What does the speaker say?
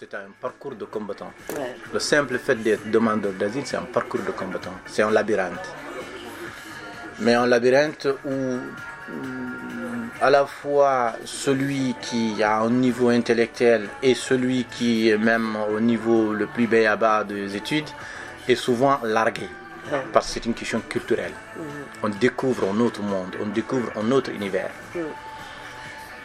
c'est un parcours de combattant. Le simple fait d'être demandeur d'asile, c'est un parcours de combattant. C'est un labyrinthe. Mais un labyrinthe où à la fois celui qui a un niveau intellectuel et celui qui est même au niveau le plus bas des études est souvent largué. Parce que c'est une question culturelle. Mm-hmm. On découvre un autre monde, on découvre un autre univers. Mm.